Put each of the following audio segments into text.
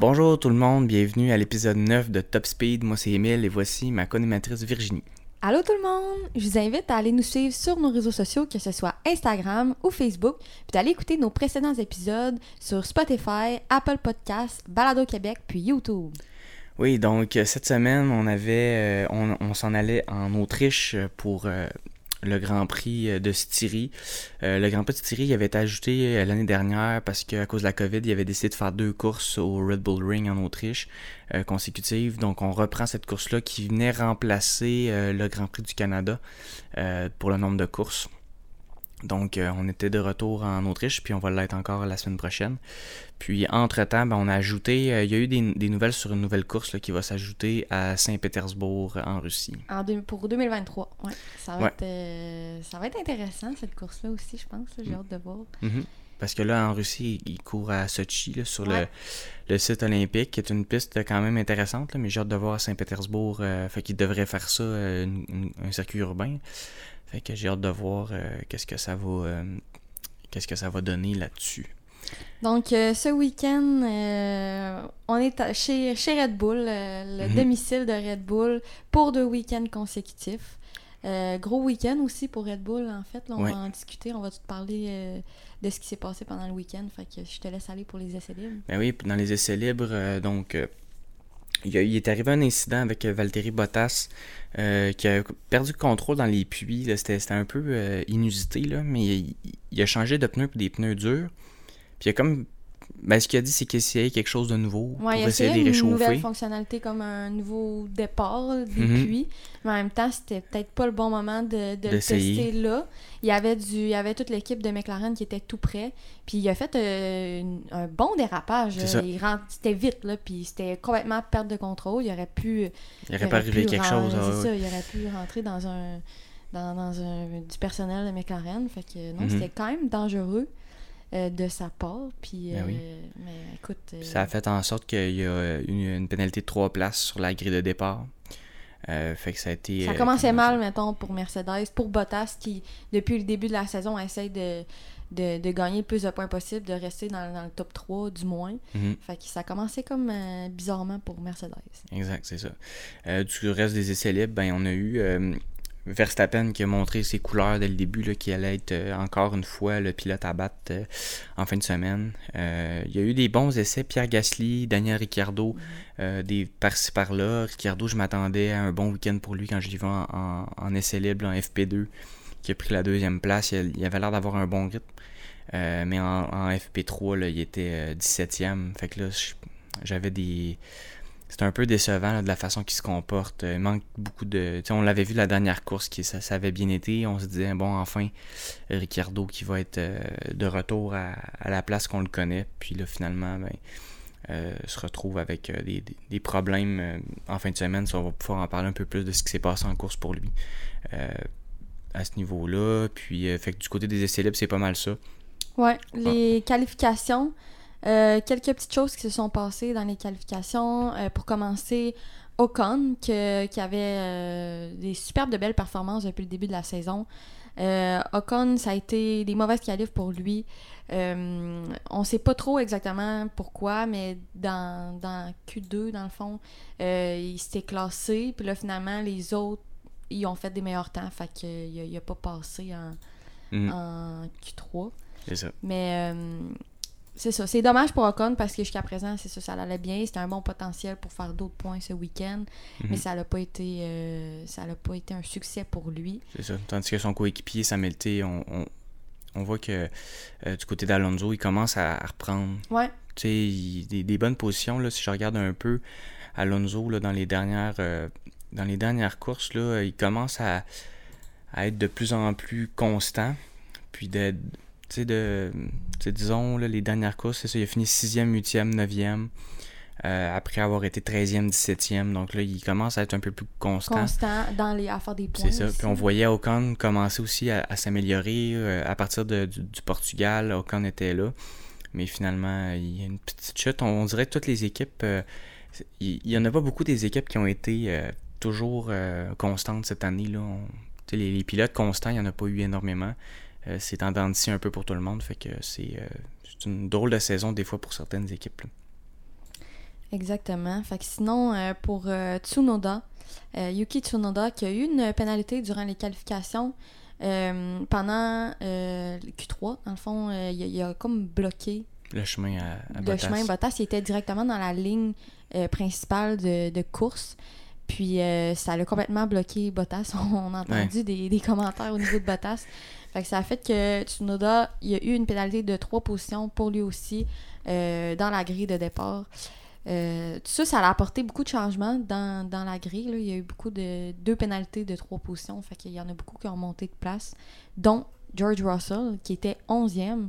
Bonjour tout le monde, bienvenue à l'épisode 9 de Top Speed. Moi c'est Emile et voici ma co-animatrice Virginie. Allô tout le monde! Je vous invite à aller nous suivre sur nos réseaux sociaux, que ce soit Instagram ou Facebook, puis d'aller écouter nos précédents épisodes sur Spotify, Apple Podcasts, Balado Québec, puis YouTube. Oui, donc euh, cette semaine, on avait, euh, on, s'en allait en Autriche pour euh, le Grand Prix de Styrie. Le Grand Prix de Styrie il avait été ajouté l'année dernière parce qu'à cause de la COVID, il avait décidé de faire deux courses au Red Bull Ring en Autriche consécutives. Donc on reprend cette course-là qui venait remplacer le Grand Prix du Canada pour le nombre de courses. Donc, euh, on était de retour en Autriche, puis on va l'être encore la semaine prochaine. Puis, entre-temps, ben, on a ajouté, euh, il y a eu des, des nouvelles sur une nouvelle course là, qui va s'ajouter à Saint-Pétersbourg, en Russie. En deux- pour 2023, ouais. Ça va, Ouais. Être, euh, ça va être intéressant, cette course-là aussi, je pense. J'ai hâte de voir. Mhm. Parce que là, en Russie, il court à Sochi, là, sur le, Ouais. le site olympique, qui est une piste quand même intéressante, là, mais j'ai hâte de voir à Saint-Pétersbourg. euh, fait qu'il devrait faire ça, euh, une- une- un circuit urbain. Fait que j'ai hâte de voir euh, qu'est-ce que ça va euh, qu'est-ce que ça va donner là-dessus. Donc, euh, ce week-end, euh, on est à- chez, chez Red Bull, euh, le Mhm. domicile de Red Bull, pour deux week-ends consécutifs. Euh, gros week-end aussi pour Red Bull, en fait. Là, on Ouais. va en discuter, on va te parler euh, de ce qui s'est passé pendant le week-end. Fait que je te laisse aller pour les essais libres. Ben oui, dans les essais libres, euh, donc il, y a- il est arrivé un incident avec Valtteri Bottas qui a perdu le contrôle dans les puits. C'était un peu inusité, là, mais il, il a changé de pneus pour des pneus durs. Puis il a comme. Ben, ce qu'il a dit, c'est qu'il essayait quelque chose de nouveau Ouais, pour essayer de les une nouvelle réchauffer. fonctionnalité comme un nouveau départ des Mhm. puits. Mais en même temps, c'était peut-être pas le bon moment de, de le tester là. Il y avait du, il y avait toute l'équipe de McLaren qui était tout près. Puis il a fait euh, un bon dérapage. C'était vite là, puis c'était complètement perte de contrôle. Il aurait pu. Il aurait pas arrivé quelque chose. ah, ouais. ça, il aurait pu rentrer dans un dans, dans un du personnel de McLaren. Fait que non, Mhm. c'était quand même dangereux. Euh, de sa part, puis Ben oui. euh, mais écoute, euh, Puis Ça a fait en sorte qu'il y a une, une pénalité de 3 places sur la grille de départ. Fait que ça a été. Ça commençait mal, mettons, pour Mercedes, pour Bottas, qui, depuis le début de la saison, essaye de, de, de gagner le plus de points possible, de rester dans, dans le top 3, du moins. Mhm. Fait que ça commençait comme euh, bizarrement pour Mercedes. Exact, c'est ça. Euh, du reste des essais libres, ben, on a eu euh, Verstappen qui a montré ses couleurs dès le début, là, qui allait être euh, encore une fois le pilote à battre euh, en fin de semaine. Euh, il y a eu des bons essais, Pierre Gasly, Daniel Ricciardo, euh, des par-ci par-là. Ricciardo, je m'attendais à un bon week-end pour lui quand je l'ai vu en, en, en essai libre, en FP2, qui a pris la deuxième place. Il, il avait l'air d'avoir un bon rythme. Mais en, en FP3, là, il était euh, 17e. Fait que là, j'avais des. C'est un peu décevant là, de la façon qu'il se comporte. Il manque beaucoup de. on l'avait vu la dernière course, qui, ça, ça avait bien été. On se disait, bon, enfin, Ricciardo qui va être euh, de retour à, à la place qu'on le connaît. Puis là, finalement, ben, euh, se retrouve avec euh, des, des- des problèmes en fin de semaine. Ça, on va pouvoir en parler un peu plus de ce qui s'est passé en course pour lui à ce niveau-là. Puis, fait que du côté des essais libres, c'est pas mal ça. Ouais, Ah. les qualifications. Euh, quelques petites choses qui se sont passées dans les qualifications. Euh, pour commencer, Ocon, que- qui avait euh, des superbes de belles performances depuis le début de la saison. Ocon, ça a été des mauvaises qualifs pour lui. On sait pas trop exactement pourquoi, mais dans, dans Q2, dans le fond, il s'était classé. Puis là, finalement, les autres, ils ont fait des meilleurs temps. Fait qu'il n'a pas passé en, Mhm, en Q3. C'est ça. Mais c'est ça. C'est dommage pour Ocon parce que jusqu'à présent, c'est ça, ça allait bien. C'était un bon potentiel pour faire d'autres points ce week-end. Mais Mhm. ça n'a pas été euh, ça n'a pas été un succès pour lui. C'est ça. Tandis que son coéquipier, Samuel on, on, on voit que euh, du côté d'Alonso, il commence à, à reprendre Ouais. il- des, des bonnes positions. Là, si je regarde un peu Alonso là, dans, les dernières, euh, dans les dernières courses, là, il commence à, à être de plus en plus constant. Puis de. Sais, de. tu sais, disons, là, les dernières courses, c'est ça, il a fini 6e, 8e, 9e. euh, après avoir été 13e, 17e. Donc là, il commence à être un peu plus constant. Constant dans les, à faire des points. C'est ça. aussi. Puis on voyait Ocon commencer aussi à, à s'améliorer euh, à partir de- du, du Portugal. Ocon était là. Mais finalement, il y a une petite chute. On, on dirait que toutes les équipes, euh, il n'y en a pas beaucoup des équipes qui ont été toujours constantes cette année. Là. les, les, pilotes constants, il n'y en a pas eu énormément. C'est en un peu pour tout le monde. Fait que c'est une drôle de saison des fois pour certaines équipes. Exactement. Fait que sinon, pour Tsunoda, Yuki Tsunoda, qui a eu une pénalité durant les qualifications, euh, pendant euh, Q3, dans le fond, euh, il, a, comme bloqué le chemin à, Bottas. Le chemin Bottas, il était directement dans la ligne principale de, course. Puis ça a complètement bloqué Bottas. On a entendu des, commentaires au niveau de Bottas. Fait que ça a fait que Tsunoda, il y a eu une pénalité de trois positions pour lui aussi dans la grille de départ. Euh, tout ça, ça a apporté beaucoup de changements dans, la grille. Il y a eu beaucoup de deux pénalités de trois positions. Fait qu'il y en a beaucoup qui ont monté de place, dont George Russell, qui était 11e,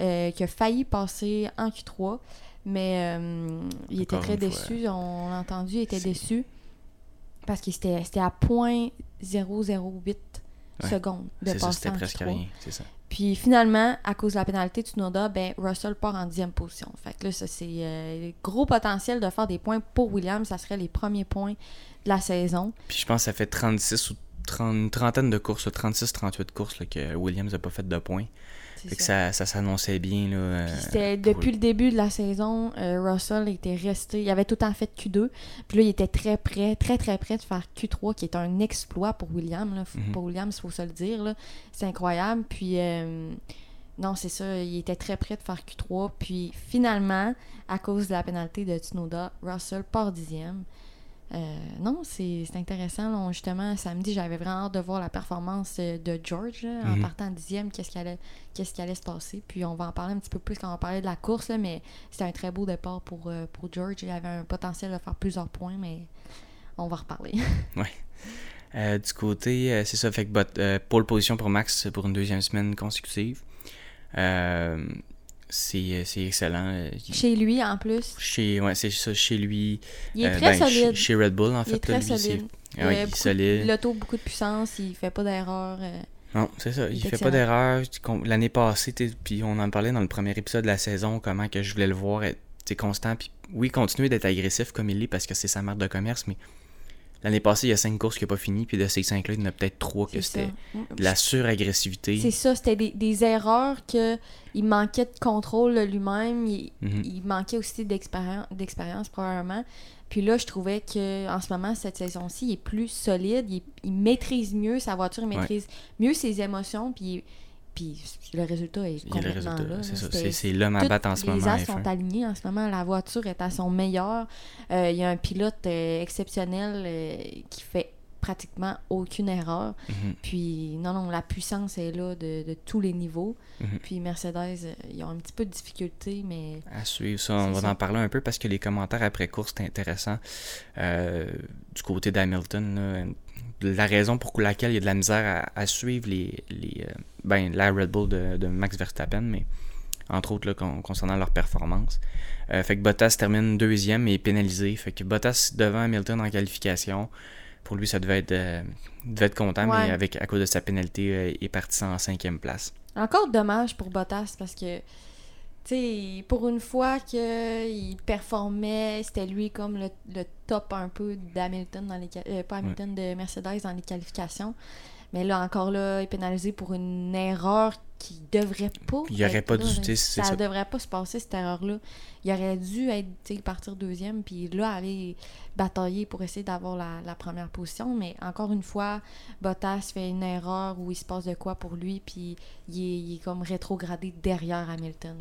euh, qui a failli passer en Q3, mais euh, il était très déçu. On l'a entendu, il était déçu parce que c'était à 0.008 secondes de passer C'était presque rien, c'est ça. Puis finalement, à cause de la pénalité de Tsunoda, ben Russell part en dixième position. Fait que là, ça c'est euh, gros potentiel de faire des points pour Williams. Ça serait les premiers points de la saison. Puis je pense que ça fait 36 ou 30, une trentaine de courses, 36-38 courses que Williams n'a pas fait de points ça, ça s'annonçait bien. Là, euh, depuis le début de la saison, euh, Russell était resté. Il avait tout temps fait Q2. Puis là, il était très près, très très près de faire Q3, qui est un exploit pour William. Là. Mhm. Pour Williams, il faut se le dire. C'est incroyable. Puis euh, non, c'est ça. Il était très près de faire Q3. Puis finalement, à cause de la pénalité de Tsunoda, Russell part dixième. Euh, non, c'est intéressant. justement, samedi, j'avais vraiment hâte de voir la performance euh, de George en mhm. partant dixième, qu'est-ce qui allait, qu'est-ce qui allait se passer. Puis on va en parler un petit peu plus quand on va parler de la course, mais c'était un très beau départ pour, euh, pour George. Il avait un potentiel de faire plusieurs points, mais on va reparler. oui. du côté, c'est ça, fait que pole position pour Max pour une deuxième semaine consécutive. Euh, c'est excellent. Euh, chez lui, en plus? Chez, ouais, c'est ça, chez lui. Il est euh, très ben, solide. Chez, Red Bull, en fait. Il est très solide. il, ouais, il est solide. L'auto, beaucoup de puissance, il fait pas d'erreur. Non, c'est ça. Il, fait pas d'erreur. L'année passée, puis on en parlait dans le premier épisode de la saison, comment que je voulais le voir être constant. Puis oui, continuer d'être agressif comme il est parce que c'est sa marque de commerce, mais L'année passée, il y a cinq courses qui n'ont pas fini, puis de ces cinq-là, il y en a peut-être trois que c'était de la suragressivité. C'est ça, c'était des, des, erreurs que il manquait de contrôle lui-même, il, mhm. manquait aussi d'expérience probablement. Puis là, je trouvais que en ce moment, cette saison-ci, il est plus solide, il, maîtrise mieux sa voiture, il maîtrise mieux ses émotions, puis puis le résultat est complètement là. C'est l'homme à battre en ce moment. Les as sont alignés en ce moment. La voiture est à son meilleur. Euh, il y a un pilote euh, exceptionnel euh, qui fait pratiquement aucune erreur. Mhm. Puis non, non, la puissance est là de, tous les niveaux. Mhm. Puis Mercedes, ils ont un petit peu de difficulté, mais... À suivre ça, on va en parler un peu parce que les commentaires après course, c'est intéressant. du côté d'Hamilton, la raison pour laquelle il y a de la misère à, suivre les, les euh, ben, la Red Bull de, Max Verstappen, mais entre autres là, concernant leur performance. Euh, fait que Bottas termine deuxième et pénalisé. Fait que Bottas devant Hamilton en qualification. Pour lui, ça devait être, euh, devait être content, mais avec, à cause de sa pénalité, il est parti en cinquième place. Encore dommage pour Bottas parce que sais, pour une fois qu'il performait, c'était lui comme le, top un peu d'Hamilton dans les euh, pas Hamilton de Mercedes dans les qualifications. Mais là encore là, il est pénalisé pour une erreur qui devrait pas. Il n'y aurait pas dû. Ça, ça devrait pas se passer cette erreur-là. Il aurait dû être partir deuxième puis là aller batailler pour essayer d'avoir la, première position. Mais encore une fois, Bottas fait une erreur où il se passe de quoi pour lui, puis il est, comme rétrogradé derrière Hamilton.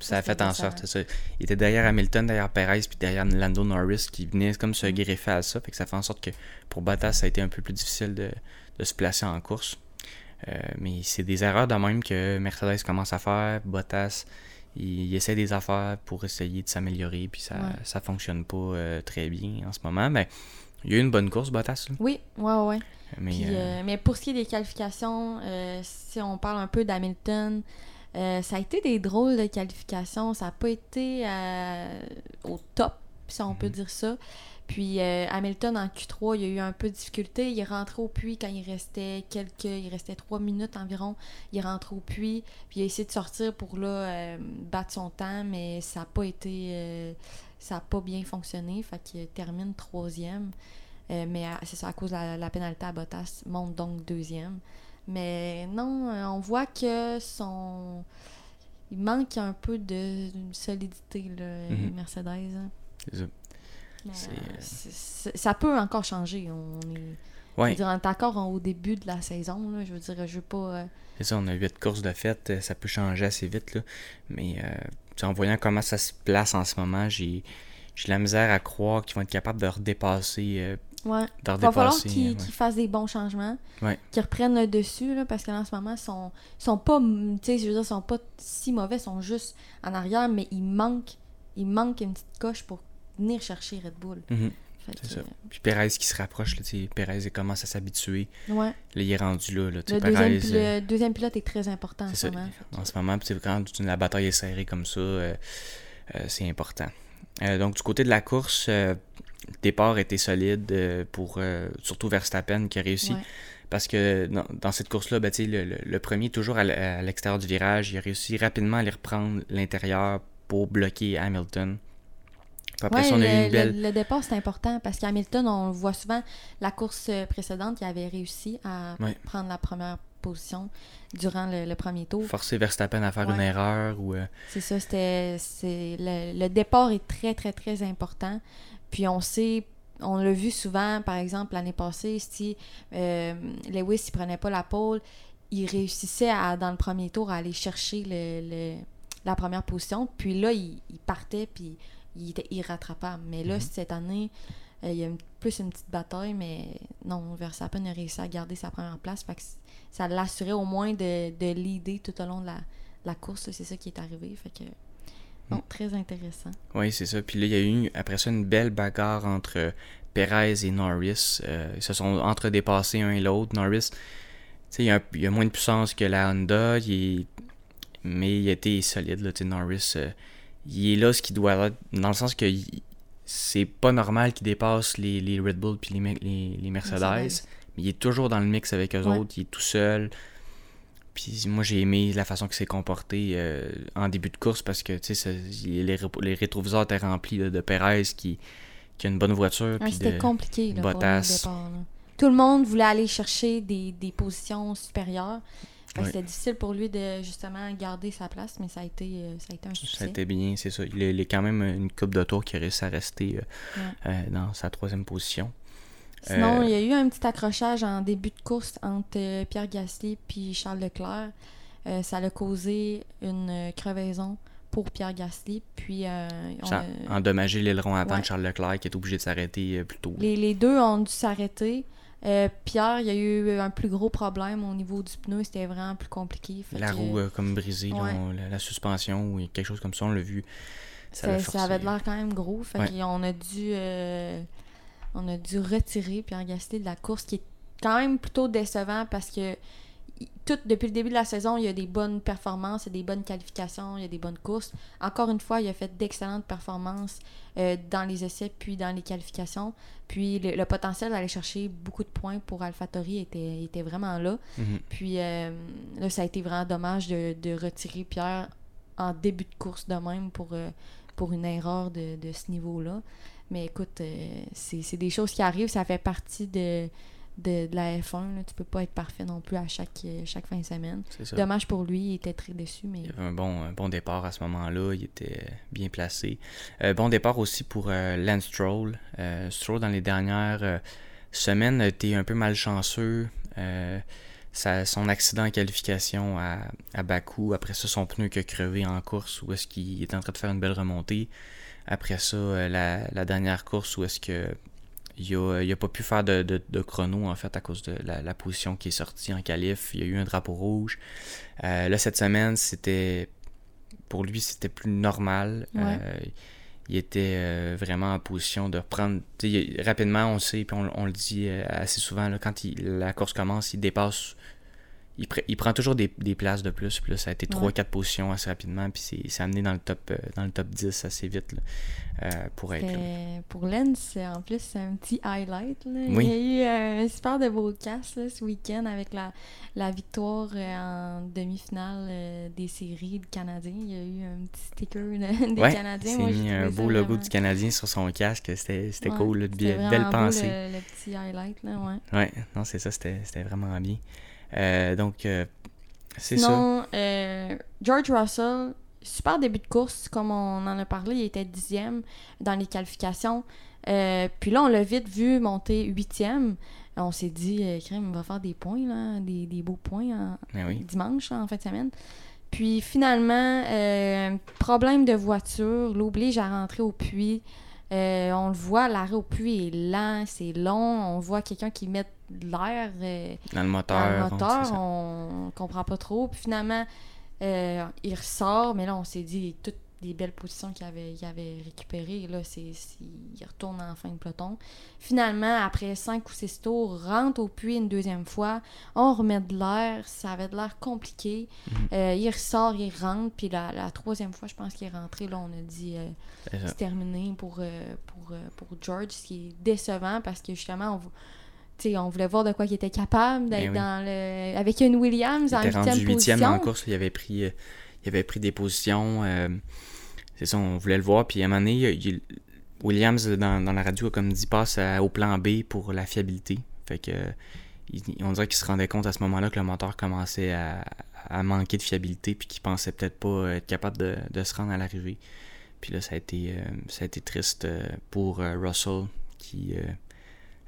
ça. a fait en sorte. Ça. Il était derrière Hamilton, derrière Perez, puis derrière Lando Norris qui venait comme se mm. greffer à ça. Fait que ça fait en sorte que pour Bottas, ça a été un peu plus difficile de, se placer en course. Euh, mais c'est des erreurs de même que Mercedes commence à faire. Bottas il, essaie des affaires pour essayer de s'améliorer, puis ça ne fonctionne pas euh, très bien en ce moment. Mais il y a eu une bonne course, Bottas. Oui, ouais, ouais. Mais, euh, euh, mais pour ce qui est des qualifications, si on parle un peu d'Hamilton, ça a été des drôles de qualifications. Ça n'a pas été au top, si on peut mhm. dire ça. Puis euh, Hamilton en Q3, il a eu un peu de difficulté. Il est rentré au puits quand il restait quelques. Il restait trois minutes environ. Il est rentré au puits. Puis il a essayé de sortir pour là euh, battre son temps, mais ça n'a pas été. Euh, ça n'a pas bien fonctionné. Fait qu'il termine troisième. Mais c'est ça, à cause de la, la pénalité à Bottas, monte donc deuxième. Mais non, on voit que son. Il manque un peu de solidité, le Mhm. Mercedes. hein. C'est ça. C'est, euh, euh, ça peut encore changer. On est, Ouais, dire, on est encore en- au début de la saison. là. Je veux dire, je veux pas. euh, c'est ça, on a huit courses de fête, ça peut changer assez vite, là. Mais euh, en voyant comment ça se place en ce moment, j'ai j'ai la misère à croire qu'ils vont être capables de redépasser. euh, Ouais. de Il va falloir qu'ils ouais. qu'ils fassent des bons changements, qu'ils reprennent le dessus, là, parce que là, en ce moment, ils sont, sont pas, je veux dire, sont pas si mauvais, ils sont juste en arrière, mais il manque, il manque une petite coche pour venir chercher Red Bull. Mhm, c'est ça. Puis Perez qui se rapproche, là, Perez commence à s'habituer. euh, ouais. Là, il est rendu là. Le deuxième, Perez, euh, le deuxième pilote est très important en ce ça. moment. En ce moment, puis c'est quand la bataille est serrée comme ça, euh, euh, c'est important. Euh, donc, du côté de la course, euh, le départ était solide euh, pour euh, surtout Verstappen qui a réussi. Ouais. Parce que dans, dans cette course-là, ben, le, le- le premier, toujours à l'extérieur du virage, il a réussi rapidement à aller reprendre l'intérieur pour bloquer Hamilton. Après Ouais, on a le, une belle. le- le départ, c'est important parce qu'Hamilton, on le voit souvent, la course euh, précédente, il avait réussi à Ouais. prendre la première position durant le, le premier tour. Forcer Verstappen à faire Ouais. une erreur ou. euh, C'est ça, c'était. Le, le départ est très, très, très important. Puis on sait, on l'a vu souvent, par exemple, l'année passée, si euh, Lewis il prenait pas la pole, il réussissait à, dans le premier tour à aller chercher le, le- la première position. Puis là, il, il partait, puis il était irrattrapable. Mais là, Mhm. cette année, euh, il y a une- plus une petite bataille, mais non, Verstappen a réussi à garder sa première place. Fait que ça l'assurait au moins de, de leader tout au long de la, la course. C'est ça qui est arrivé. Fait que, non, Mm. très intéressant. Oui, c'est ça. Puis là, il y a eu après ça une belle bagarre entre euh, Perez et Norris. Euh, ils se sont entre-dépassés un et l'autre. Norris, tu sais, il, a un- il a moins de puissance que la Honda, il est- mais il a été solide. Là, tu sais, Norris, euh, il est là ce qu'il doit être, dans le sens que c'est pas normal qu'il dépasse les, les Red Bull puis les, les, les Mercedes, Mercedes. mais il est toujours dans le mix avec eux Ouais. autres, il est tout seul. Puis moi, j'ai aimé la façon qu'il s'est comporté euh, en début de course parce que les, les rétroviseurs étaient remplis là, de Perez qui, qui a une bonne voiture. Ouais, C'était compliqué là, pour lui, Bottas. le départ. là. Tout le monde voulait aller chercher des, des positions supérieures. Ouais. C'était difficile pour lui de justement garder sa place, mais ça a été, euh, ça a été un Ça succès. a été bien, c'est ça. Il est, il est quand même une coupe de tour qui a réussi à rester euh, Ouais. euh, dans sa troisième position. Sinon, Euh, il y a eu un petit accrochage en début de course entre Pierre Gasly et Charles Leclerc. Ça a causé une crevaison pour Pierre Gasly. Puis euh, on Ça a- a endommagé l'aileron avant Ouais. de Charles Leclerc qui est obligé de s'arrêter euh, plus tôt. les, les deux ont dû s'arrêter. Euh, Pierre, il y a eu un plus gros problème au niveau du pneu. C'était vraiment plus compliqué. Fait La que, roue euh, comme brisée, Ouais. on- la, la suspension ou quelque chose comme ça, on l'a vu. Ça, avait l'air quand même gros. Fait Ouais. qu'on a dû euh, on a dû retirer Pierre Gasly de la course, qui est quand même plutôt décevant parce que tout depuis le début de la saison, il y a des bonnes performances, il y a des bonnes qualifications, il y a des bonnes courses. Encore une fois, il a fait d'excellentes performances euh, dans les essais puis dans les qualifications. Puis le, le potentiel d'aller chercher beaucoup de points pour AlphaTauri était, était vraiment là. Mhm. Puis euh, là, ça a été vraiment dommage de, de retirer Pierre en début de course de même pour, euh, pour une erreur de, de ce niveau-là. Mais écoute, c'est des choses qui arrivent, ça fait partie de, de, de la F1. Là. Tu peux pas être parfait non plus à chaque, euh, chaque fin de semaine. Dommage pour lui, il était très déçu, mais Il y avait un bon, un bon départ à ce moment-là. Il était bien placé. Euh, bon départ aussi pour euh, Lance Stroll. Euh, Stroll, dans les dernières semaines, a été un peu malchanceux. Sa- son accident en qualification à, à Bakou. Après ça, son pneu qui a crevé en course où est-ce qu'il est en train de faire une belle remontée. Après ça, la, la dernière course où est-ce que il a, il a pas pu faire de, de- de chrono en fait à cause de la, la position qui est sortie en qualif. Il y a eu un drapeau rouge. Euh, là, cette semaine, c'était. Pour lui, c'était plus normal. Ouais. Euh, il était euh, vraiment en position de reprendre. rapidement, on le sait, puis on, on le dit euh, assez souvent, là, quand il- la course commence, il dépasse. Il, prend toujours des, places de plus. Puis là, ça a été 3-4 positions assez rapidement. Puis c'est amené dans le top euh, dans le top 10 assez vite euh, pour être. Pour Lens, en plus, c'est un petit highlight. Il y a eu euh, un super de beau casse ce week-end avec la, la victoire en demi-finale des séries de Canadiens. Il y a eu un petit sticker des ouais, Canadiens. Il mis un beau logo du Canadien sur son casque. C'était cool. belle pensée. Le, le, petit highlight. Là, ouais. ouais, non, c'est ça. C'était vraiment bien. Euh, donc, euh, c'est ça. Euh, George Russell, super début de course, comme on en a parlé, il était dixième dans les qualifications. puis là, on l'a vite vu monter huitième. On s'est dit, Crème, va faire des points, là, des, des beaux points ben dimanche, en fin de semaine. Puis finalement, problème de voiture, l'oblige à rentrer au puits. on le voit, l'arrêt au puits est lent, c'est long. On voit quelqu'un qui met l'air euh, dans le moteur. on, comprend pas trop. Puis finalement, euh, il ressort, mais là, on s'est dit toutes les belles positions qu'il avait, avait récupérées. Là, c'est, il retourne en fin de peloton. Finalement, après 5 ou 6 tours, rentre au puits une deuxième fois. On remet de l'air. Ça avait de l'air compliqué. Mhm. Euh, il ressort, il rentre. Puis la, la troisième fois, je pense qu'il est rentré. Là, on a dit c'est terminé pour, pour, pour George, ce qui est décevant parce que justement, on on voulait voir de quoi il était capable d'être ben dans le avec une Williams en huitième position. en course, il avait pris, euh, il avait pris des positions. Euh, c'est ça, on voulait le voir. Puis à un moment donné, Williams dans, la radio a comme dit passe au plan B pour la fiabilité. Fait que on dirait qu'il se rendait compte à ce moment-là que le moteur commençait à, manquer de fiabilité puis qu'il pensait peut-être pas être capable de, se rendre à l'arrivée. Puis là, ça a été, euh, ça a été triste pour Russell qui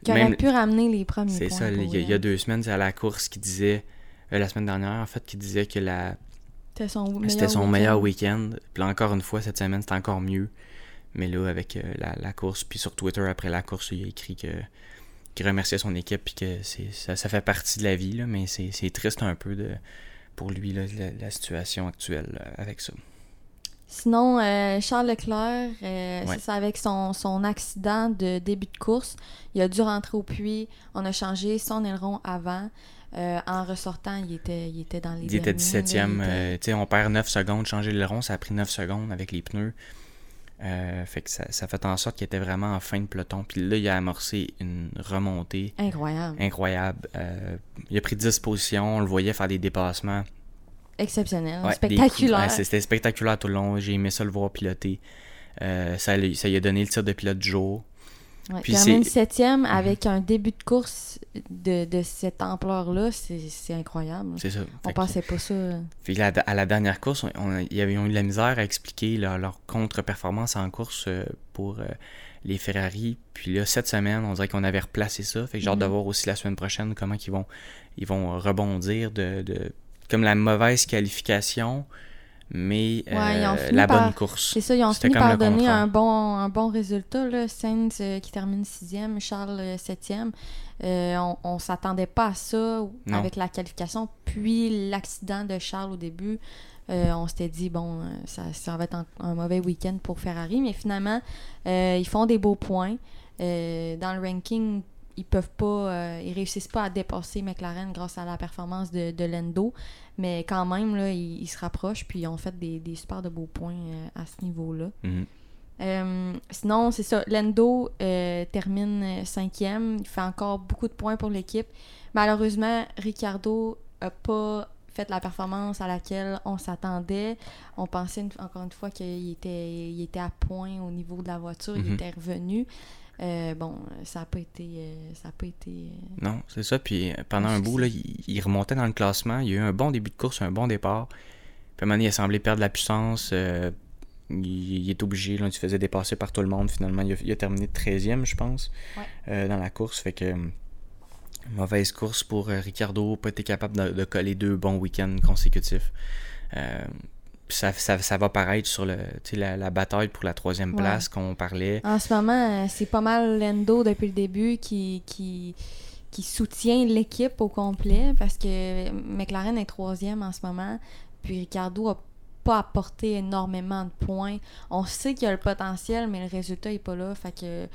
qui aurait pu ramener les premiers C'est ça, il y, a, deux semaines, c'est à la course qui disait, euh, la semaine dernière, en fait, qui disait que la. C'était son meilleur C'était son meilleur week-end. puis là, encore une fois, cette semaine, c'était encore mieux. Mais là, avec euh, la, course, puis sur Twitter, après la course, il a écrit que qu'il remerciait son équipe, puis que ça, ça fait partie de la vie, là, mais c'est triste un peu de, pour lui, là, la, situation actuelle euh, avec ça. Sinon, euh, Charles Leclerc, euh, c'est avec son, son, accident de début de course. Il a dû rentrer au puits. On a changé son aileron avant. Euh, en ressortant, il était, il était dans les Il était 17e. on perd 9 secondes. Changer l'aileron, ça a pris 9 secondes avec les pneus. fait que ça, ça fait en sorte qu'il était vraiment en fin de peloton. Puis là, il a amorcé une remontée. Incroyable. Incroyable. il a pris 10 positions. On le voyait faire des dépassements exceptionnel, spectaculaire. C'était spectaculaire tout le long. J'ai aimé ça le voir piloter. Euh, ça, ça lui a donné le tir de pilote du jour. puis termine septième mhm. avec un début de course de, de cette ampleur-là, c'est incroyable. C'est ça. On pensait pas ça. Puis à la dernière course, on, ils avaient eu de la misère à expliquer leur, contre-performance en course euh, pour euh, les Ferrari. Puis là, cette semaine, on dirait qu'on avait replacé ça. Fait que j'ai hâte de mhm. voir aussi la semaine prochaine comment ils vont, ils vont rebondir de, de comme la mauvaise qualification, mais euh, la bonne course. C'est ça, ils ont fini par donner un bon, un bon résultat. Là. Sainz euh, qui termine sixième, Charles euh, septième. on, on s'attendait pas à ça avec la qualification. Puis l'accident de Charles au début, on s'était dit, bon, ça, ça va être un, mauvais week-end pour Ferrari. Mais finalement, ils font des beaux points. dans le ranking, ils peuvent pas, ils réussissent pas à dépasser McLaren grâce à la performance de, de Lendo. Mais quand même, là, ils, se rapprochent, puis ils ont fait des, des super de beaux points euh, à ce niveau-là. Mhm. Euh, sinon, c'est ça. Lendo euh, termine cinquième. Il fait encore beaucoup de points pour l'équipe. Malheureusement, Ricardo n'a pas fait la performance à laquelle on s'attendait. On pensait encore une fois qu'il était, il était à point au niveau de la voiture. Il mhm. était revenu. Euh, bon, ça n'a pas été. Euh, ça a pas été euh, non, c'est ça. Puis pendant un bout, là, il, remontait dans le classement. Il a eu un bon début de course, un bon départ. Puis à un moment donné, il a semblé perdre la puissance. il, est obligé, là, il se faisait dépasser par tout le monde. Finalement, il a, terminé 13e, je pense, dans la course. Fait que mauvaise course pour Ricardo. Pas été capable de, de coller deux bons week-ends consécutifs ça, ça, va paraître sur le, la, la bataille pour la troisième place qu'on parlait. En ce moment, euh, c'est pas mal Lendo depuis le début qui, qui, qui soutient l'équipe au complet parce que McLaren est troisième en ce moment. Puis Ricardo a pas apporté énormément de points. On sait qu'il y a le potentiel, mais le résultat est pas là. Fait que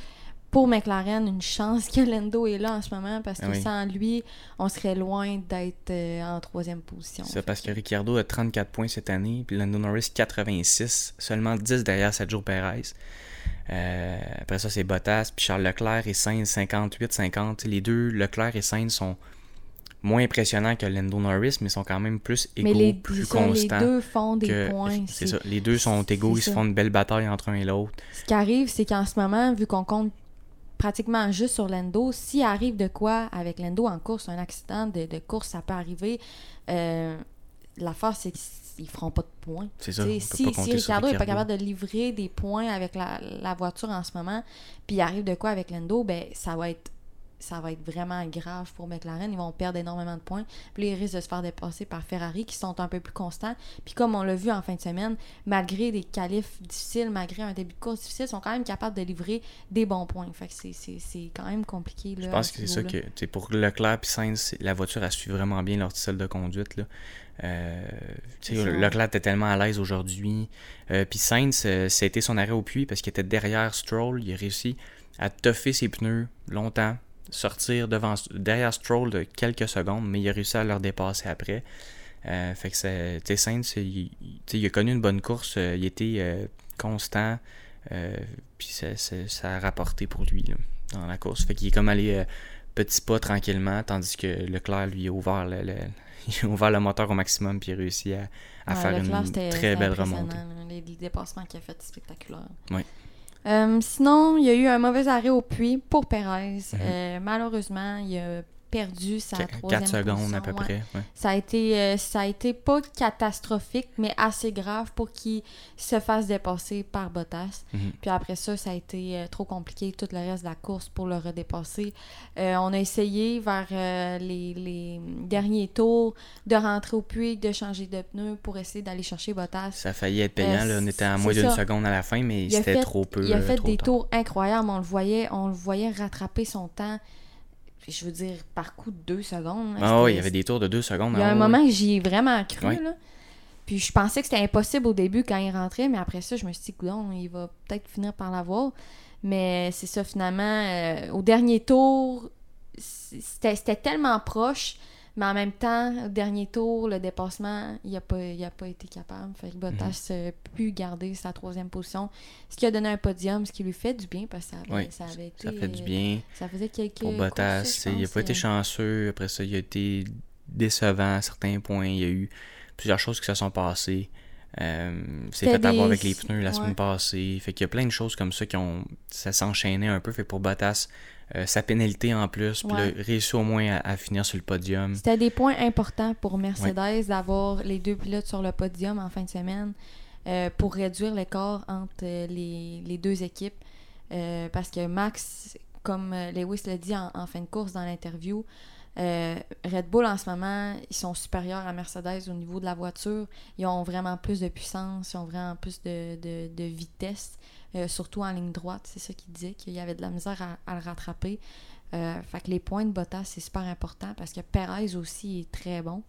pour McLaren, une chance que Lando est là en ce moment parce que Ah oui. sans lui, on serait loin d'être euh, en troisième position. C'est parce que Ricciardo a 34 points cette année, puis Lando Norris 86, seulement 10 derrière Sergio Perez. Euh, après ça, c'est Bottas, puis Charles Leclerc et Sainz 58, 50. Les deux, Leclerc et Sainz, sont moins impressionnants que Lando Norris, mais sont quand même plus égaux, Mais les, plus ça, les constants. deux font des que- points. C'est ça. Les deux sont égaux, ils se font une belle bataille entre un et l'autre. Ce qui arrive, c'est qu'en ce moment, vu qu'on compte pratiquement juste sur Lando, s'il arrive de quoi avec Lando en course, un accident de, de course, ça peut arriver. Euh, L'affaire, c'est qu'ils feront pas de points. C'est ça. Si, si Ricardo n'est pas capable de livrer des points avec la, la voiture en ce moment, puis il arrive de quoi avec Lando, ben ça va être ça va être vraiment grave pour McLaren. Ils vont perdre énormément de points. Puis ils risquent de se faire dépasser par Ferrari, qui sont un peu plus constants. Puis comme on l'a vu en fin de semaine, malgré des qualifs difficiles, malgré un début de course difficile, ils sont quand même capables de livrer des bons points. Fait que c'est- c'est c'est quand même compliqué. Là, Je pense que c'est ça que, sais, pour Leclerc et Sainz, c'est- la voiture a suivi vraiment bien leur style de conduite. Là. Euh, C'est. Leclerc était tellement à l'aise aujourd'hui. Euh, puis Sainz, euh, a été son arrêt au puits parce qu'il était derrière Stroll. Il a réussi à toffer ses pneus longtemps, sortir devant, derrière Stroll de quelques secondes, mais il a réussi à leur dépasser après. Euh, fait que c'est- Sainz, il, il- il a connu une bonne course. euh, il était euh, constant. euh, puis ça, ça- ça a rapporté pour lui là, dans la course. Fait qu'il est comme allé petit pas tranquillement, tandis que Leclerc, lui, a ouvert le, le- il a ouvert le moteur au maximum puis a réussi à, à Ouais, faire Leclerc, une très belle remontée. Les, les dépassements qu'il a fait, spectaculaire. Oui. Euh, sinon, il y a eu un mauvais arrêt au puits pour Perez. Mhm. Euh, malheureusement, il a perdu sa troisième 4 secondes à peu ouais. près. ouais. Ça a été, euh, ça a été pas catastrophique, mais assez grave pour qu'il se fasse dépasser par Bottas. Mhm. Puis après ça, ça a été euh, trop compliqué tout le reste de la course pour le redépasser. Euh, on a essayé vers les, les derniers tours de rentrer au puits, de changer de pneu pour essayer d'aller chercher Bottas. Ça a failli être payant. Là. On était à moins d'une seconde à la fin, mais c'était trop peu. Il a fait trop des tard. tours incroyables. On le voyait, on le voyait rattraper son temps. Je veux dire, par coup de deux secondes. là, Ah oui, il y avait des tours de deux secondes. Il y a ah un moment que j'y ai vraiment cru, là. Puis je pensais que c'était impossible au début quand il rentrait, mais après ça, je me suis dit, coudonc, il va peut-être finir par l'avoir. Mais c'est ça, finalement, euh, au dernier tour, c'était c'était tellement proche, mais en même temps, au dernier tour, le dépassement, il n'a pas, il a pas été capable. Fait que Mhm. Bottas a pu garder sa troisième position, ce qui a donné un podium, ce qui lui fait du bien, parce que ça avait, Oui, ça avait été... Ça fait du bien. Ça faisait quelques Pour Bottas, il n'a pas été chanceux. Après ça, il a été décevant à certains points. Il y a eu plusieurs choses qui se sont passées. Euh, c'est fait avoir des- avec les pneus la ouais. semaine passée. Fait qu'il y a plein de choses comme ça qui ont. Ça s'enchaînait un peu. Fait pour Bottas, euh, sa pénalité en plus. Puis Ouais. là, réussi au moins à, à finir sur le podium. C'était des points importants pour Mercedes d'avoir les deux pilotes sur le podium en fin de semaine euh, pour réduire l'écart entre euh, les, les deux équipes. Euh, parce que Max, comme Lewis l'a dit en, en fin de course dans l'interview, euh, Red Bull en ce moment, ils sont supérieurs à Mercedes au niveau de la voiture. Ils ont vraiment plus de puissance, ils ont vraiment plus de, de- de vitesse, euh, surtout en ligne droite. C'est ça qu'il disait, qu'il y avait de la misère à, le rattraper. Euh, fait que les points de Bottas, c'est super important parce que Perez aussi est très bon.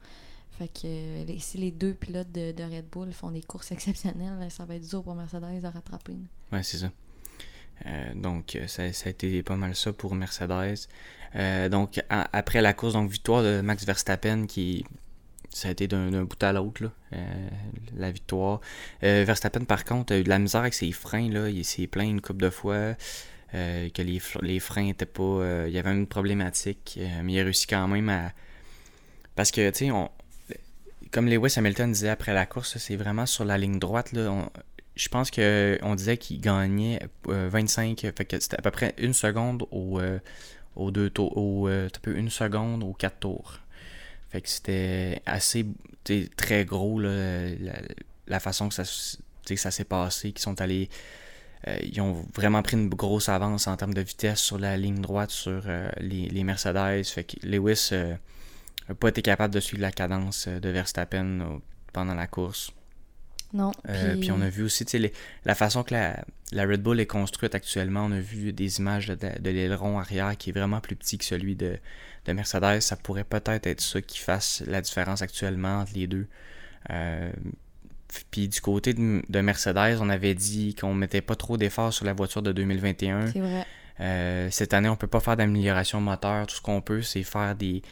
Fait que si les deux pilotes de, de Red Bull font des courses exceptionnelles, ça va être dur pour Mercedes à rattraper. Ouais, c'est ça. Euh, donc, euh, ça, a été pas mal ça pour Mercedes. Euh, donc, après la course, donc victoire de Max Verstappen qui. Ça a été d'un bout à l'autre, euh, la victoire. Verstappen, par contre, a eu de la misère avec ses freins. Là. Il s'est plaint une couple de fois que les, les freins étaient pas. il y avait une problématique, mais il a réussi quand même à. Parce que, tu sais, on... comme Lewis Hamilton disait après la course, c'est vraiment sur la ligne droite. Là, je pense que on disait qu'il gagnait euh, 25, fait que c'était à peu près une seconde au, euh, aux deux tours, au, euh, une seconde quatre tours. Fait que c'était assez, très gros la, façon que ça, s'est passé, qu'ils sont allés, euh, ils ont vraiment pris une grosse avance en termes de vitesse sur la ligne droite sur euh, les, Mercedes. Fait que Lewis euh, n'a pas été capable de suivre la cadence euh, de Verstappen euh, pendant la course. Non. Euh, puis on a vu aussi les- la façon que la, la Red Bull est construite actuellement. On a vu des images de, de l'aileron arrière qui est vraiment plus petit que celui de, de Mercedes. Ça pourrait peut-être être ça qui fasse la différence actuellement entre les deux. Euh, puis du côté de, de Mercedes, on avait dit qu'on mettait pas trop d'efforts sur la voiture de 2021. C'est vrai. cette année, on peut pas faire d'amélioration moteur. Tout ce qu'on peut, c'est faire des,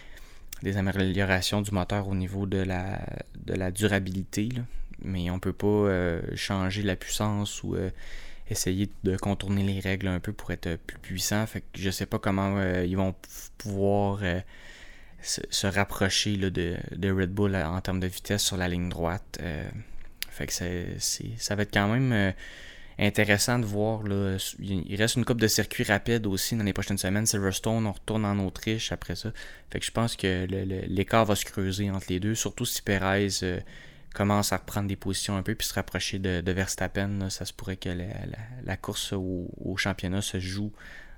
des améliorations du moteur au niveau de la, de la durabilité. Mais on peut pas changer la puissance ou essayer de contourner les règles un peu pour être plus puissant. Fait que je sais pas comment ils vont pouvoir se, rapprocher là, de, de, Red Bull en termes de vitesse sur la ligne droite. fait que c'est, ça va être quand même intéressant de voir. Là, il reste une coupe de circuits rapides aussi dans les prochaines semaines. Silverstone, on retourne en Autriche après ça. Fait que je pense que l'écart va se creuser entre les deux, surtout si Perez euh, commence à reprendre des positions un peu puis se rapprocher de, Verstappen. ça se pourrait que la, course au, championnat se joue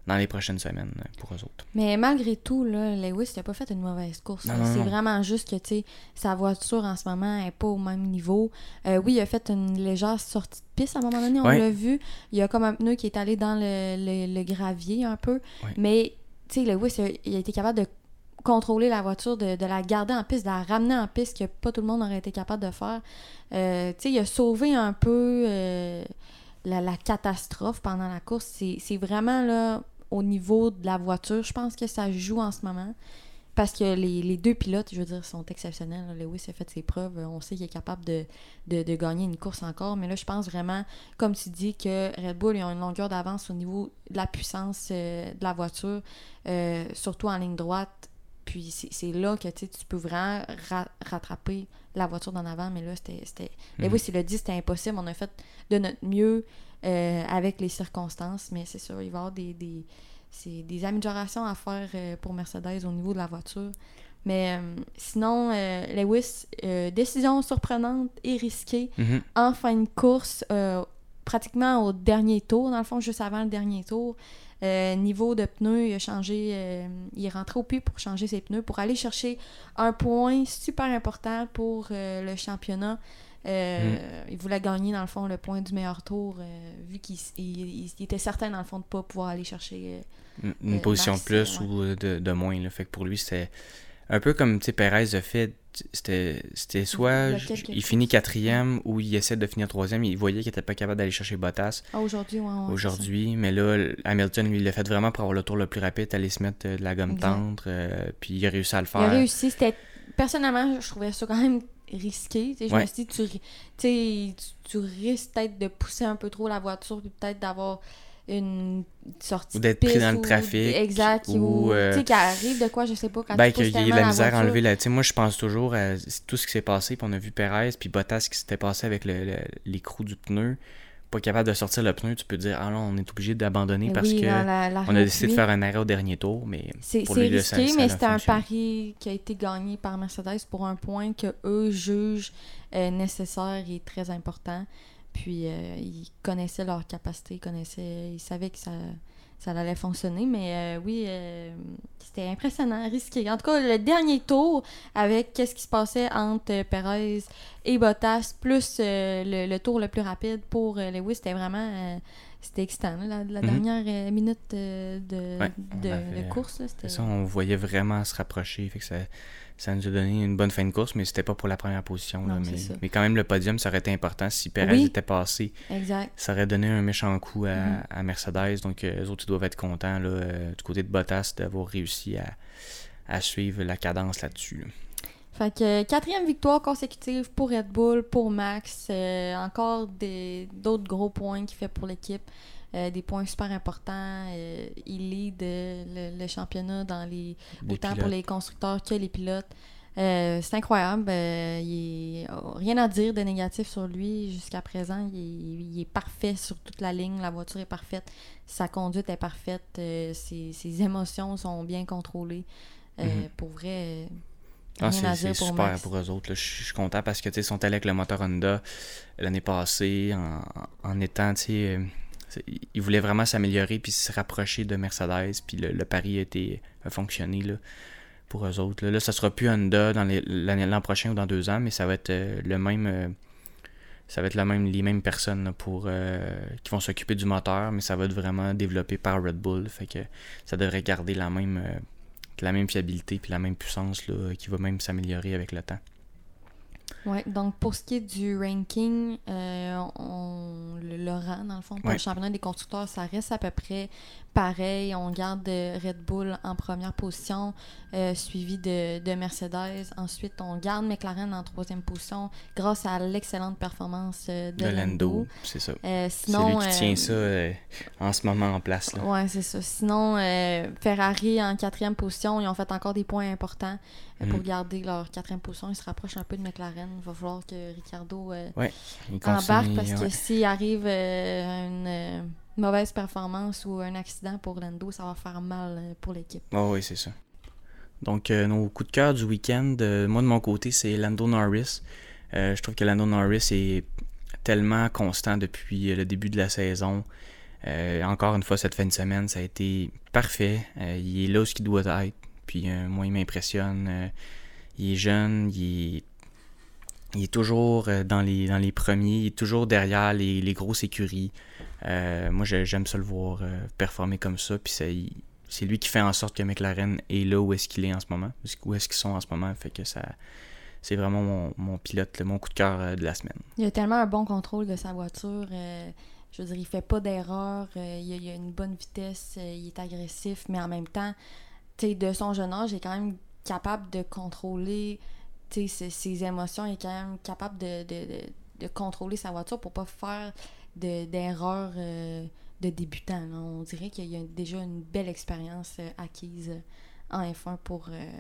dans les prochaines semaines euh, pour eux autres. Mais malgré tout, là, Lewis n'a pas fait une mauvaise course. C'est vraiment juste que sa voiture en ce moment n'est pas au même niveau. Euh, oui, il a fait une légère sortie de piste à un moment donné, on l'a vu. Il y a comme un pneu qui est allé dans le, gravier un peu. Mais Lewis, il a été capable de contrôler la voiture, de, la garder en piste, de la ramener en piste, que pas tout le monde aurait été capable de faire. Euh, il a sauvé un peu la, la, catastrophe pendant la course. C'est vraiment là au niveau de la voiture, je pense que ça joue en ce moment. Parce que les, deux pilotes, je veux dire, sont exceptionnels. Lewis a fait ses preuves. On sait qu'il est capable de, gagner une course encore. Mais là, je pense vraiment, comme tu dis, que Red Bull a une longueur d'avance au niveau de la puissance euh, de la voiture, euh, surtout en ligne droite. Puis c'est là que tu peux vraiment rattraper la voiture d'en avant. Mais là, c'était. Mm Lewis, il a dit c'était impossible. On a fait de notre mieux. Euh, avec les circonstances, mais c'est sûr, il va y avoir des, des, des améliorations à faire euh, pour Mercedes au niveau de la voiture. Mais euh, sinon, Lewis, décision surprenante et risquée mhm. en fin de course, pratiquement au dernier tour, dans le fond, juste avant le dernier tour. Niveau de pneus, il a changé, il est rentré au puits pour changer ses pneus, pour aller chercher un point super important pour le championnat. Euh, mm. Il voulait gagner, dans le fond, le point du meilleur tour, euh, vu qu'il était certain, dans le fond, de ne pas pouvoir aller chercher. Euh, une position de plus ou de, moins. Là. Fait que pour lui, c'était un peu comme Perez a fait. C'était soit il, finit quatrième ou il essaie de finir troisième. Il voyait qu'il n'était pas capable d'aller chercher Bottas. Ah, aujourd'hui, Aujourd'hui, mais là, Hamilton, lui, il l'a fait vraiment pour avoir le tour le plus rapide, aller se mettre de la gomme tendre. puis il a réussi à le faire. Il a réussi. Personnellement, je trouvais ça quand même risqué. Je me suis dit, tu, tu, risques peut-être de pousser un peu trop la voiture, puis peut-être d'avoir une sortie ou d'être pris dans le trafic exact ou, euh, tu sais qu'il arrive de quoi je sais pas quand ben, qu'il y ait la misère à enlever la tu sais moi je pense toujours à tout ce qui s'est passé puis on a vu Perez puis Bottas qui s'était passé avec le, l'écrou du pneu. Pas capable de sortir le pneu, tu peux dire ah non, on est obligé d'abandonner parce que on a décidé de faire un arrêt au dernier tour, mais c'est risqué, mais c'était un pari qui a été gagné par Mercedes pour un point que eux jugent euh, nécessaire et très important. Puis euh, ils connaissaient leur capacité, ils connaissaient, ils savaient que ça ça allait fonctionner. Mais euh, oui, euh, c'était impressionnant, risqué. En tout cas, le dernier tour, avec qu'est-ce qui se passait entre Perez et Bottas, plus euh, le, tour le plus rapide pour Lewis, c'était vraiment c'était excitant, la, mhm. dernière minute de, de, course. ça, on voyait vraiment se rapprocher. Fait que ça, ça nous a donné une bonne fin de course, mais c'était pas pour la première position. mais, quand même, le podium, ça aurait été important. Si Perez était passé, ça aurait donné un méchant coup à, mm-hmm. Mercedes. Donc, euh, eux autres, ils doivent être contents là, euh, du côté de Bottas d'avoir réussi à, suivre la cadence là-dessus. Fait que quatrième victoire consécutive pour Red Bull, pour Max. Euh, encore d'autres gros points qu'il fait pour l'équipe. Euh, des points super importants. Euh, il lead le, championnat dans les, autant pour les constructeurs que les pilotes. c'est incroyable. il rien à dire de négatif sur lui jusqu'à présent. Il est, parfait sur toute la ligne. La voiture est parfaite. Sa conduite est parfaite. Ses, émotions sont bien contrôlées. Mhm. Pour vrai. Ah, c'est super pour eux autres. Je suis content parce que ils sont allés avec le moteur Honda l'année passée en, en étant il voulait vraiment s'améliorer puis se rapprocher de Mercedes. Puis le, pari a, été, a fonctionné là, pour eux autres. Là, ça sera plus Honda dans l'an prochain ou dans deux ans, mais ça va être euh, le même. Euh, ça va être même, les mêmes personnes pour, euh, qui vont s'occuper du moteur, mais ça va être vraiment développé par Red Bull. Fait que ça devrait garder la même, la même fiabilité puis la même puissance là, qui va même s'améliorer avec le temps. Ouais, donc pour ce qui est du ranking, euh, on, le, rang, dans le fond, pour Ouais. le championnat des constructeurs, ça reste à peu près pareil. On garde Red Bull en première position, euh, suivi de, de Mercedes. Ensuite, on garde McLaren en troisième position grâce à l'excellente performance euh, de, De Lando. C'est ça. Euh, C'est lui qui tient ça en ce moment en place. Là. Ouais, c'est ça. Sinon, Ferrari en quatrième position, ils ont fait encore des points importants pour Mhm. garder leur quatrième position. Ils se rapprochent un peu de McLaren. Il va falloir que Ricardo euh, embarque parce que ouais. s'il arrive euh, une euh, mauvaise performance ou un accident pour Lando, ça va faire mal euh, pour l'équipe. Oh, oui, c'est ça. Donc, nos coups de cœur du week-end, moi de mon côté, c'est Lando Norris. Je trouve que Lando Norris est tellement constant depuis le début de la saison. Euh, encore une fois, cette fin de semaine, ça a été parfait. Euh, il est là où il doit être. Puis, euh, moi, il m'impressionne. Euh, il est jeune, il est, toujours euh, dans les, dans les premiers, il est toujours derrière les, les grosses écuries. Moi, j'ai- j'aime ça le voir performer comme ça. Puis, c'est lui qui fait en sorte que McLaren est là où est-ce qu'il est en ce moment, où est-ce qu'ils sont en ce moment. Fait que ça, c'est vraiment mon, mon pilote, mon coup de cœur de la semaine. Il a tellement un bon contrôle de sa voiture. je veux dire, il fait pas d'erreur. il, a, une bonne vitesse. il est agressif, mais en même temps, de son jeune âge, est quand même capable de contrôler ses, émotions. Il est quand même capable de, de, de, de contrôler sa voiture pour pas faire de- d'erreurs euh, de débutant. là. On dirait qu'il y a déjà une belle expérience euh, acquise en F1 pour, euh.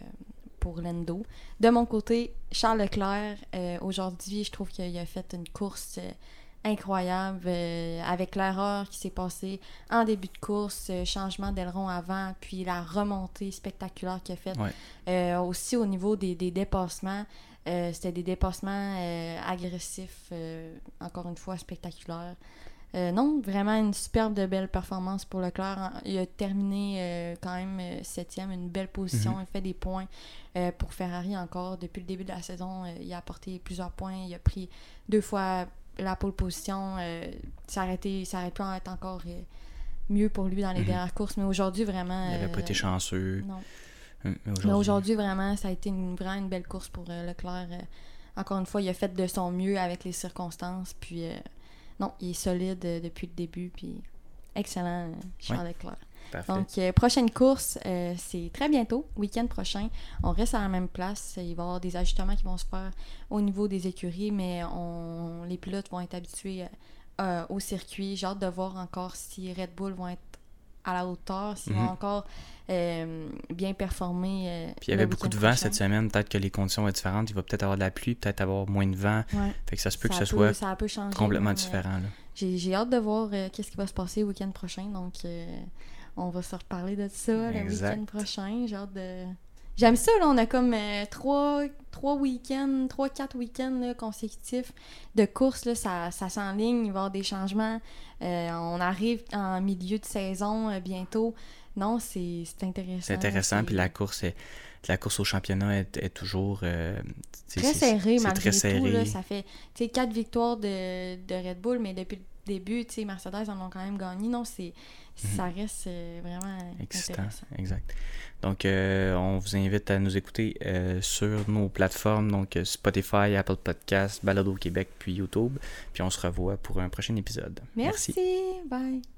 De mon côté, Charles Leclerc, euh, aujourd'hui, je trouve qu'il a fait une course incroyable euh, avec l'erreur qui s'est passée en début de course, euh, changement d'aileron avant, puis la remontée spectaculaire qu'il a faite. Ouais. Euh, aussi au niveau des, des dépassements, c'était des dépassements agressifs, encore une fois spectaculaires. Non, vraiment une superbe de belle performance pour Leclerc. Il a terminé quand même septième, une belle position. Mhm. Il fait des points pour Ferrari encore. Depuis le début de la saison, il a apporté plusieurs points. Il a pris deux fois la pole position. Euh, ça, aurait été, ça aurait pu en être encore euh, mieux pour lui dans les Mhm. dernières courses. Mais aujourd'hui, vraiment... Il n'avait pas euh, été chanceux. Non. Mais aujourd'hui, vraiment, ça a été une, vraiment une belle course pour euh, Leclerc. Euh, encore une fois, il a fait de son mieux avec les circonstances. Puis, euh, non, il est solide euh, depuis le début. Puis, excellent, euh, Charles Leclerc. Parfait. Donc, euh, prochaine course, euh, c'est très bientôt, week-end prochain. On reste à la même place. Il va y avoir des ajustements qui vont se faire au niveau des écuries, mais on, les pilotes vont être habitués euh, au circuit. J'ai hâte de voir encore si Red Bull vont être à la hauteur, s'ils Mhm. vont encore euh, bien performer. Puis il y avait beaucoup de vent prochain. cette semaine. Peut-être que les conditions vont être différentes. Il va peut-être avoir de la pluie, peut-être avoir moins de vent. Ouais. Fait que ça se peut que ce peut- soit ça peut changer, complètement différent. là. J'ai j'ai hâte de voir qu'est-ce qui va se passer le week-end prochain. Donc, on va se reparler de ça Exact. le week-end prochain. Hâte de. J'aime ça, là. On a comme euh, trois, trois week-ends, trois, quatre week-ends là, consécutifs de course. Là, ça ça s'enligne, il va y avoir des changements. Euh, on arrive en milieu de saison euh, bientôt. Non, c'est c'est intéressant. C'est intéressant. Puis la course, est- la course au championnat est, est toujours. Très c'est- serré, c'est malgré très tout. serré. Là, ça fait quatre victoires de, de Red Bull, mais depuis le début, Mercedes en ont quand même gagné. Non, c'est ça reste euh, vraiment Excitant, intéressant. exact. Donc, euh, on vous invite à nous écouter euh, sur nos plateformes, donc Spotify, Apple Podcasts, Balado Québec, puis YouTube. Puis on se revoit pour un prochain épisode. Merci. Bye.